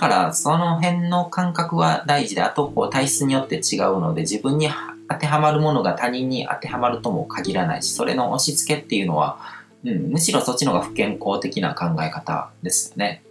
からその辺の感覚は大事で、あとこう体質によって違うので自分に当てはまるものが他人に当てはまるとも限らないし、それの押し付けっていうのは、うん、むしろそっちの方が不健康的な考え方ですよね。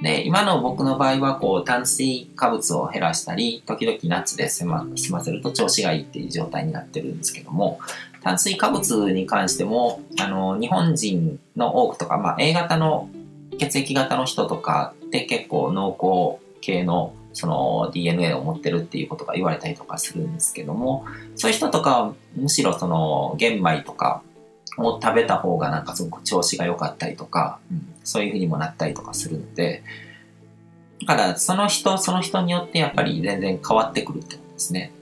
で、今の僕の場合は、こう、炭水化物を減らしたり、時々ナッツで済ま済ませると調子がいいっていう状態になってるんですけども、炭水化物に関しても、あの、日本人の多くとか、まあ、A 型の血液型の人とかって結構濃厚系のその DNA を持ってるっていうことが言われたりとかするんですけども、そういう人とかはむしろその玄米とかを食べた方がなんかすごく調子が良かったりとか、うん、そういう風にもなったりとかするので、だからその人その人によってやっぱり全然変わってくるってことですね。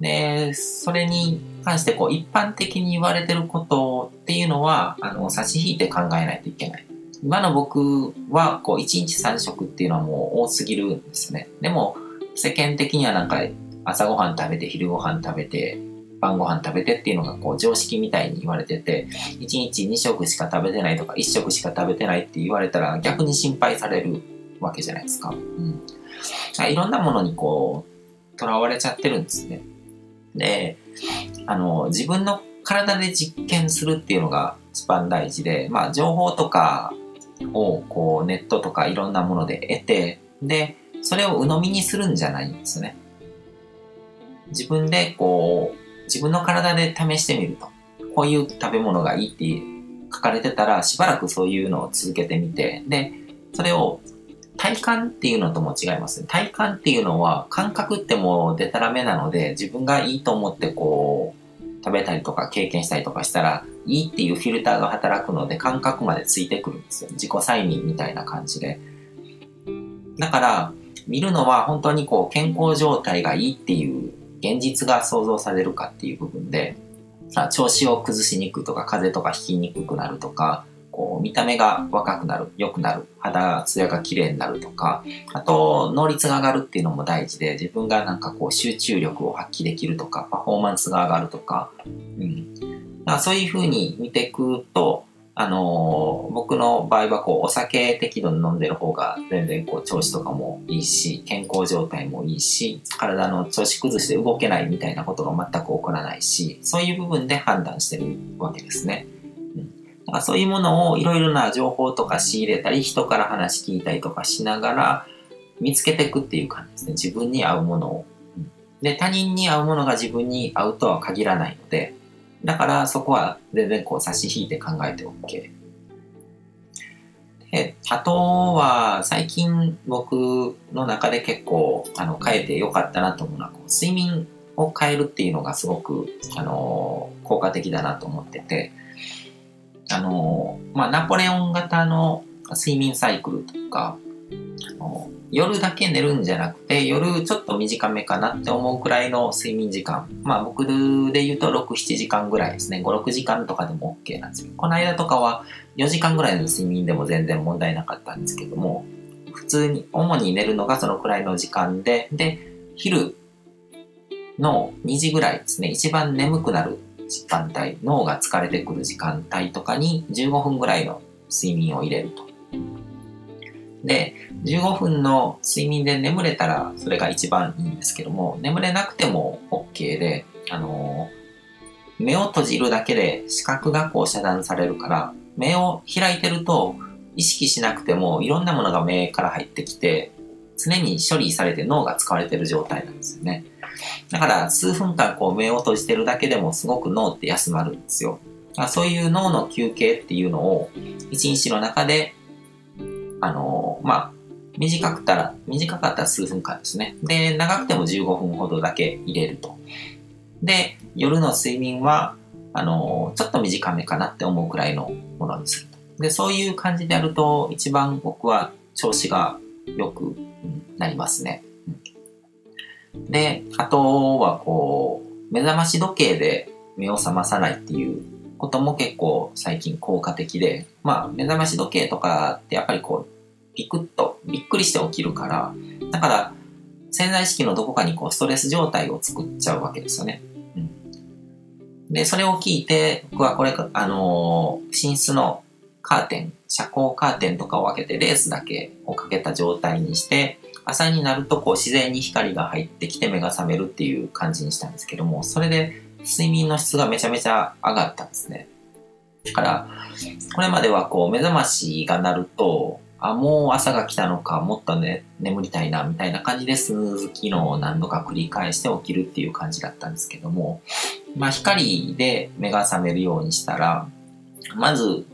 で、それに関してこう一般的に言われてることっていうのは、あの、差し引いて考えないといけない。今の僕はこう1日3食っていうのはもう多すぎるんですね。でも世間的にはなんか朝ごはん食べて昼ごはん食べて晩ご飯食べてっていうのがこう常識みたいに言われてて、1日2食しか食べてないとか1食しか食べてないって言われたら逆に心配されるわけじゃないですか。うん。いろんなものにこう、囚われちゃってるんですね。で、あの、自分の体で実験するっていうのが一番大事で、まあ情報とかをこうネットとかいろんなもので得て、で、それを鵜呑みにするんじゃないんですね。自分でこう、自分の体で試してみると。こういう食べ物がいいって書かれてたら、しばらくそういうのを続けてみて、で、それを体感っていうのとも違います。体感っていうのは感覚ってもうデタラメなので、自分がいいと思ってこう、食べたりとか経験したりとかしたら、いいっていうフィルターが働くので感覚までついてくるんですよ。自己催眠みたいな感じで。だから、見るのは本当にこう健康状態がいいっていう現実が想像されるかっていう部分で、調子を崩しにくいとか、風邪とかひきにくくなるとか、こう見た目が若くなる、良くなる、肌ツヤが綺麗になるとか、あと能率が上がるっていうのも大事で、自分がなんかこう集中力を発揮できるとか、パフォーマンスが上がるとか、うん。そういうふうに見ていくと、あのー、僕の場合はこうお酒適度に飲んでる方が全然こう調子とかもいいし健康状態もいいし体の調子崩して動けないみたいなことが全く起こらないしそういう部分で判断してるわけですね。うん、かそういうものをいろいろな情報とか仕入れたり人から話聞いたりとかしながら見つけていくっていう感じですね自分に合うものを。で他人に合うものが自分に合うとは限らないのでだからそこは全然こう差し引いて考えて OK。で、あとは最近僕の中で結構あの変えてよかったなと思うのはう睡眠を変えるっていうのがすごくあの効果的だなと思ってて、あの、まあ、ナポレオン型の睡眠サイクルとか、あの夜だけ寝るんじゃなくて、夜ちょっと短めかなって思うくらいの睡眠時間。まあ僕で言うと6、7時間ぐらいですね。5、6時間とかでも OK なんですよ。この間とかは4時間ぐらいの睡眠でも全然問題なかったんですけども、普通に、主に寝るのがそのくらいの時間で、で、昼の2時ぐらいですね。一番眠くなる時間帯、脳が疲れてくる時間帯とかに15分ぐらいの睡眠を入れると。で、15分の睡眠で眠れたらそれが一番いいんですけども、眠れなくても OK で、あのー、目を閉じるだけで視覚がこう遮断されるから、目を開いてると意識しなくてもいろんなものが目から入ってきて、常に処理されて脳が使われてる状態なんですよね。だから数分間こう目を閉じてるだけでもすごく脳って休まるんですよ。そういう脳の休憩っていうのを一日の中であのまあ、短くたら、短かったら数分間ですね。で、長くても15分ほどだけ入れると。で、夜の睡眠は、あのちょっと短めかなって思うくらいのものにすると。で、そういう感じでやると、一番僕は調子が良くなりますね。で、あとはこう、目覚まし時計で目を覚まさないっていうことも結構最近効果的で、まあ、目覚まし時計とかってやっぱりこう、ピクッとびっくりして起きるから、だから潜在意識のどこかにこうストレス状態を作っちゃうわけですよね。うん、で、それを聞いて、僕はこれ、あのー、寝室のカーテン、遮光カーテンとかを開けてレースだけをかけた状態にして、朝になるとこう自然に光が入ってきて目が覚めるっていう感じにしたんですけども、それで睡眠の質がめちゃめちゃ上がったんですね。だから、これまではこう目覚ましが鳴ると、あ、もう朝が来たのか、もっとね、眠りたいな、みたいな感じでスヌーズ機能を何度か繰り返して起きるっていう感じだったんですけども、まあ光で目が覚めるようにしたら、まず部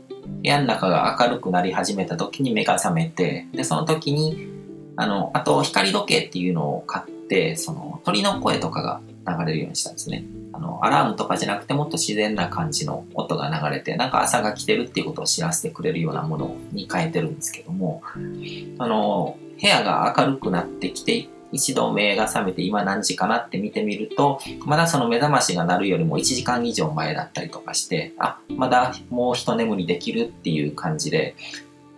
屋の中が明るくなり始めた時に目が覚めて、で、その時に、あの、あと光時計っていうのを買って、その鳥の声とかが流れるようにしたんですね。あの、アラームとかじゃなくてもっと自然な感じの音が流れて、なんか朝が来てるっていうことを知らせてくれるようなものに変えてるんですけども、あの、部屋が明るくなってきて、一度目が覚めて今何時かなって見てみると、まだその目覚ましが鳴るよりも1時間以上前だったりとかして、あ、まだもう一眠りできるっていう感じで、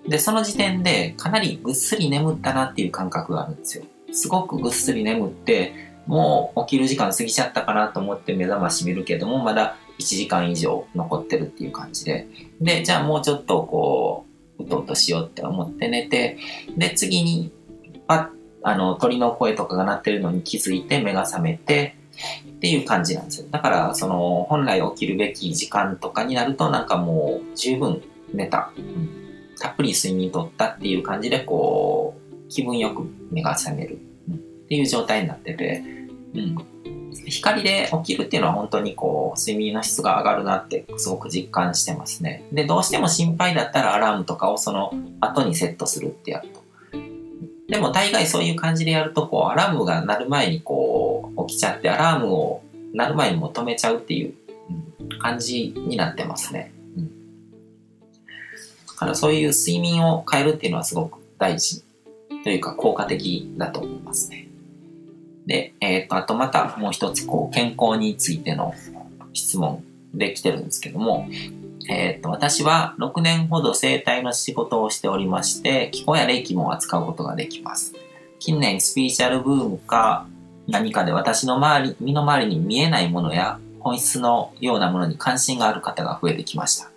で、その時点でかなりぐっすり眠ったなっていう感覚があるんですよ。すごくぐっすり眠って、もう起きる時間過ぎちゃったかなと思って目覚まし見るけども、まだ1時間以上残ってるっていう感じで。で、じゃあもうちょっとこう、うとうとしようって思って寝て、で、次に、パッ、あの、鳥の声とかが鳴ってるのに気づいて目が覚めて、っていう感じなんですよ。だから、その、本来起きるべき時間とかになると、なんかもう十分寝た。うん、たっぷり睡眠とったっていう感じで、こう、気分よく目が覚める。っていう状態になってて、うん。光で起きるっていうのは本当にこう、睡眠の質が上がるなってすごく実感してますね。で、どうしても心配だったらアラームとかをその後にセットするってやると。でも大概そういう感じでやると、こう、アラームが鳴る前にこう、起きちゃって、アラームを鳴る前にも止めちゃうっていう、感じになってますね。うん。だからそういう睡眠を変えるっていうのはすごく大事というか効果的だと思いますね。で、えっ、ー、と、あとまたもう一つ、こう、健康についての質問できてるんですけども、えっ、ー、と、私は6年ほど生態の仕事をしておりまして、気候や霊気も扱うことができます。近年、スピーチャルブームか何かで私の周り、身の回りに見えないものや本質のようなものに関心がある方が増えてきました。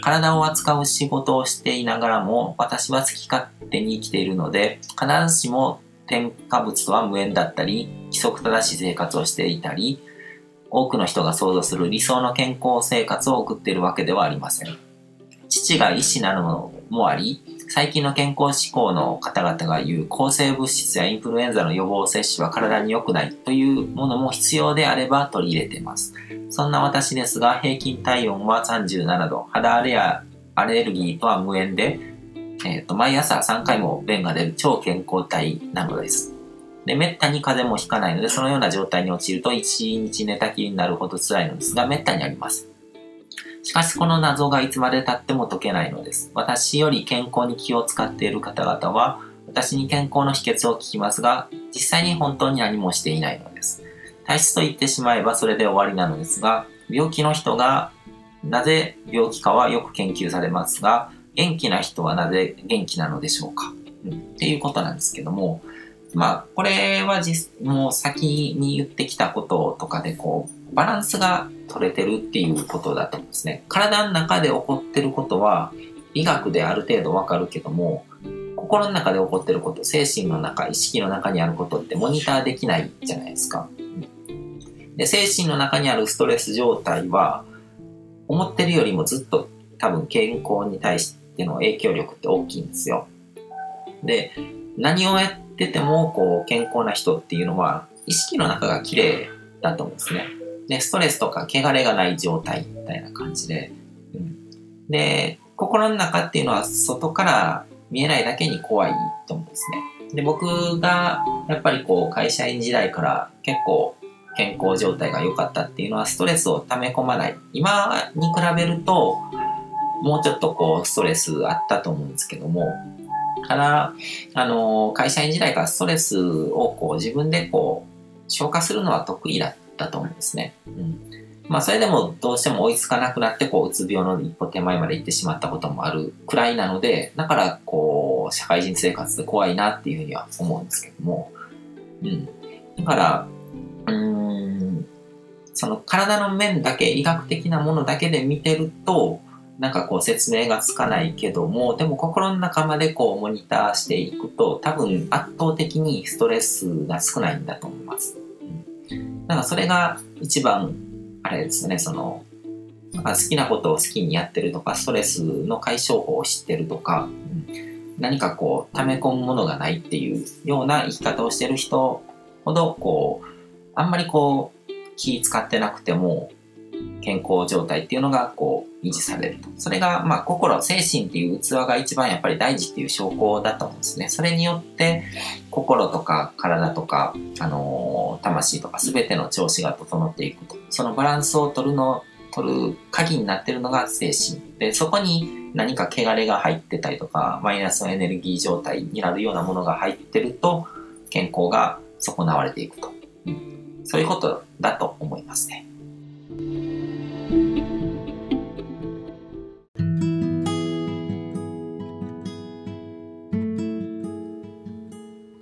体を扱う仕事をしていながらも、私は好き勝手に生きているので、必ずしも添加物とは無縁だったり、規則正しい生活をしていたり、多くの人が想像する理想の健康生活を送っているわけではありません。父が医師なのもあり、最近の健康志向の方々が言う抗生物質やインフルエンザの予防接種は体に良くないというものも必要であれば取り入れています。そんな私ですが、平均体温は37度、肌荒れやアレルギーとは無縁で、えっ、ー、と、毎朝3回も便が出る超健康体なのです。で、めったに風邪もひかないので、そのような状態に陥ると1日寝たきりになるほど辛いのですが、めったにあります。しかしこの謎がいつまで経っても解けないのです。私より健康に気を使っている方々は、私に健康の秘訣を聞きますが、実際に本当に何もしていないのです。体質と言ってしまえばそれで終わりなのですが、病気の人がなぜ病気かはよく研究されますが、元気な人はなぜ元気なのでしょうか、うん、っていうことなんですけども、まあ、これは、もう先に言ってきたこととかで、こう、バランスが取れてるっていうことだと思うんですね。体の中で起こってることは、医学である程度わかるけども、心の中で起こってること、精神の中、意識の中にあることってモニターできないじゃないですか。で、精神の中にあるストレス状態は、思ってるよりもずっと多分健康に対しての影響力って大きいんですよ。で、何をやってても、こう、健康な人っていうのは、意識の中が綺麗だと思うんですね。で、ストレスとか汚れがない状態みたいな感じで。うん、で、心の中っていうのは外から見えないだけに怖いと思うんですね。で、僕がやっぱりこう会社員時代から結構健康状態が良かったっていうのはストレスを溜め込まない。今に比べるともうちょっとこうストレスあったと思うんですけども、から、あの、会社員時代からストレスをこう自分でこう消化するのは得意だったと思うんですね。うん。まあそれでもどうしても追いつかなくなってこううつ病の一歩手前まで行ってしまったこともあるくらいなので、だからこう社会人生活で怖いなっていうふうには思うんですけども、うん。だから、うん、その体の面だけ、医学的なものだけで見てると、なんかこう説明がつかないけども、でも心の中までこうモニターしていくと、多分圧倒的にストレスが少ないんだと思います。なん、かそれが一番、あれですね、その、好きなことを好きにやってるとか、ストレスの解消法を知ってるとか、何かこう、溜め込むものがないっていうような生き方をしてる人ほど、こう、あんまりこう、気使ってなくても、健康状態っていうのがこう維持されると。それがまあ心、精神っていう器が一番やっぱり大事っていう証拠だと思うんですね。それによって心とか体とか、あのー、魂とか全ての調子が整っていくと。そのバランスを取るの、取る鍵になってるのが精神。で、そこに何か汚れが入ってたりとか、マイナスのエネルギー状態になるようなものが入ってると、健康が損なわれていくと。そういうことだと思いますね。